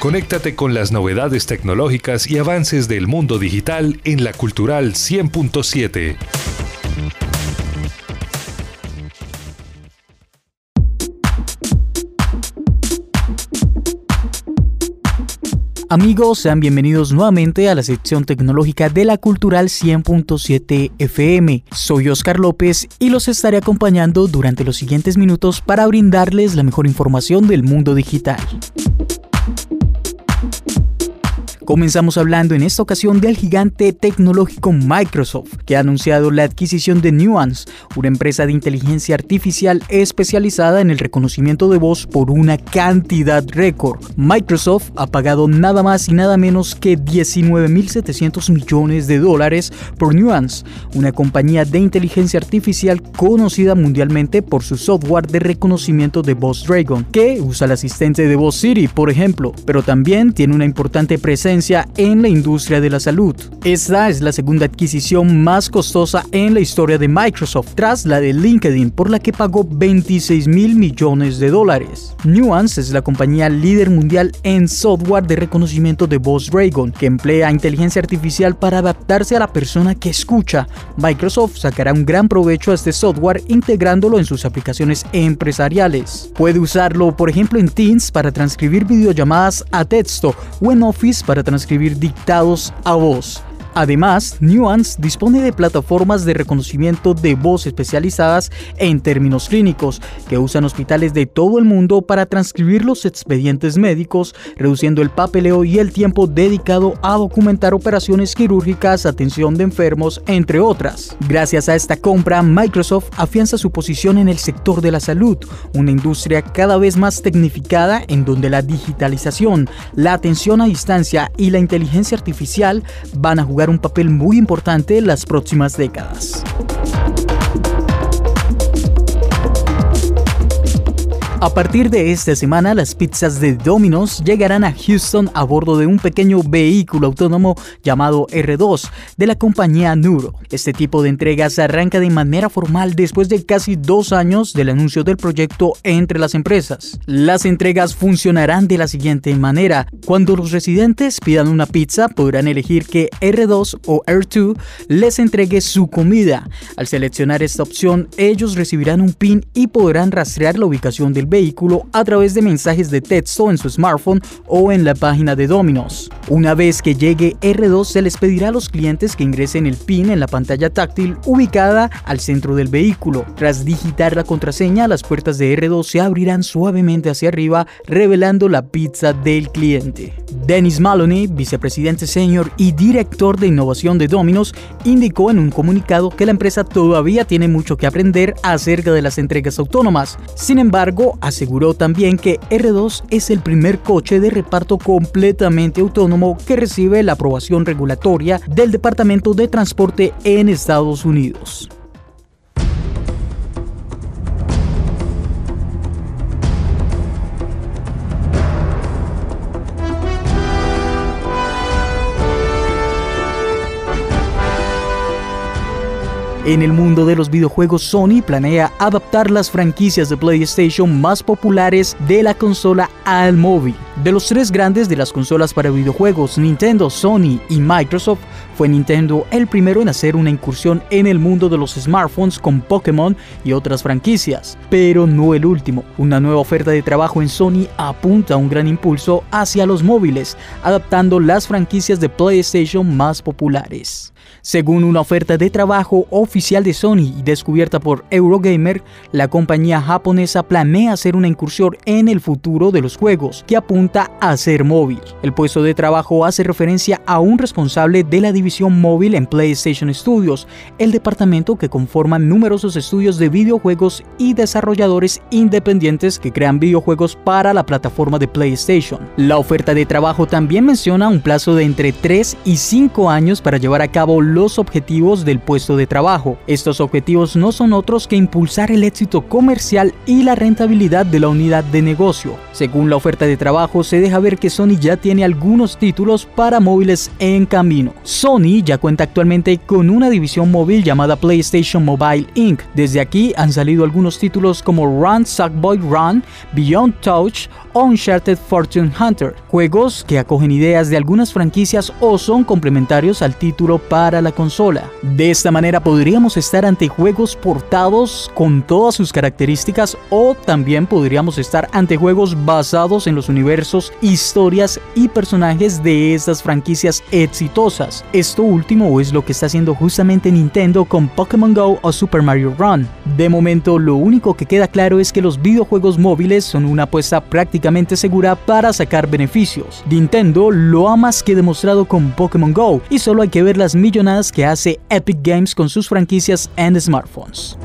Conéctate con las novedades tecnológicas y avances del mundo digital en la Cultural 100.7. Amigos, sean bienvenidos nuevamente a la sección tecnológica de la Cultural 100.7 FM. Soy Oscar López y los estaré acompañando durante los siguientes minutos para brindarles la mejor información del mundo digital. Comenzamos hablando en esta ocasión del gigante tecnológico Microsoft, que ha anunciado la adquisición de Nuance, una empresa de inteligencia artificial especializada en el reconocimiento de voz por una cantidad récord. Microsoft ha pagado nada más y nada menos que 19.700 millones de dólares por Nuance, una compañía de inteligencia artificial conocida mundialmente por su software de reconocimiento de voz Dragon, que usa el asistente de voz Siri, por ejemplo, pero también tiene una importante presencia en la industria de la salud. Esta es la segunda adquisición más costosa en la historia de Microsoft, tras la de LinkedIn, por la que pagó 26 mil millones de dólares. Nuance es la compañía líder mundial en software de reconocimiento de voz Dragon, que emplea inteligencia artificial para adaptarse a la persona que escucha. Microsoft sacará un gran provecho a este software integrándolo en sus aplicaciones empresariales. Puede usarlo, por ejemplo, en Teams para transcribir videollamadas a texto o en Office para transcribir dictados a voz. Además, Nuance dispone de plataformas de reconocimiento de voz especializadas en términos clínicos que usan hospitales de todo el mundo para transcribir los expedientes médicos, reduciendo el papeleo y el tiempo dedicado a documentar operaciones quirúrgicas, atención de enfermos, entre otras. Gracias a esta compra, Microsoft afianza su posición en el sector de la salud, una industria cada vez más tecnificada en donde la digitalización, la atención a distancia y la inteligencia artificial van a jugar un papel muy importante en las próximas décadas. A partir de esta semana, las pizzas de Domino's llegarán a Houston a bordo de un pequeño vehículo autónomo llamado R2 de la compañía Nuro. Este tipo de entregas arranca de manera formal después de casi dos años del anuncio del proyecto entre las empresas. Las entregas funcionarán de la siguiente manera. Cuando los residentes pidan una pizza, podrán elegir que R2 o R2 les entregue su comida. Al seleccionar esta opción, ellos recibirán un PIN y podrán rastrear la ubicación del vehículo a través de mensajes de texto en su smartphone o en la página de Domino's. Una vez que llegue R2 se les pedirá a los clientes que ingresen el PIN en la pantalla táctil ubicada al centro del vehículo. Tras digitar la contraseña, las puertas de R2 se abrirán suavemente hacia arriba, revelando la pizza del cliente. Dennis Maloney, vicepresidente senior y director de innovación de Domino's, indicó en un comunicado que la empresa todavía tiene mucho que aprender acerca de las entregas autónomas. Sin embargo, aseguró también que R2 es el primer coche de reparto completamente autónomo que recibe la aprobación regulatoria del Departamento de Transporte en Estados Unidos. En el mundo de los videojuegos, Sony planea adaptar las franquicias de PlayStation más populares de la consola al móvil. De los tres grandes de las consolas para videojuegos, Nintendo, Sony y Microsoft, fue Nintendo el primero en hacer una incursión en el mundo de los smartphones con Pokémon y otras franquicias, pero no el último. Una nueva oferta de trabajo en Sony apunta a un gran impulso hacia los móviles, adaptando las franquicias de PlayStation más populares. Según una oferta de trabajo oficial de Sony y descubierta por Eurogamer, la compañía japonesa planea hacer una incursión en el futuro de los juegos, que apunta a ser móvil. El puesto de trabajo hace referencia a un responsable de la división móvil en PlayStation Studios, el departamento que conforman numerosos estudios de videojuegos y desarrolladores independientes que crean videojuegos para la plataforma de PlayStation. La oferta de trabajo también menciona un plazo de entre 3 y 5 años para llevar a cabo los objetivos del puesto de trabajo. Estos objetivos no son otros que impulsar el éxito comercial y la rentabilidad de la unidad de negocio. Según la oferta de trabajo, se deja ver que Sony ya tiene algunos títulos para móviles en camino. Sony ya cuenta actualmente con una división móvil llamada PlayStation Mobile Inc. Desde aquí han salido algunos títulos como Run Sackboy Run, Beyond Touch Uncharted Fortune Hunter, juegos que acogen ideas de algunas franquicias o son complementarios al título para la consola. De esta manera podríamos estar ante juegos portados con todas sus características o también podríamos estar ante juegos basados en los universos, historias y personajes de estas franquicias exitosas. Esto último es lo que está haciendo justamente Nintendo con Pokémon Go o Super Mario Run. De momento lo único que queda claro es que los videojuegos móviles son una apuesta prácticamente segura para sacar beneficios. Nintendo lo ha más que demostrado con Pokémon Go y solo hay que ver las millonadas que hace Epic Games con sus franquicias en smartphones.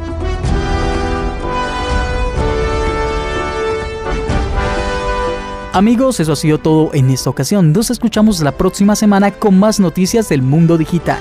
Amigos, eso ha sido todo en esta ocasión. Nos escuchamos la próxima semana con más noticias del mundo digital.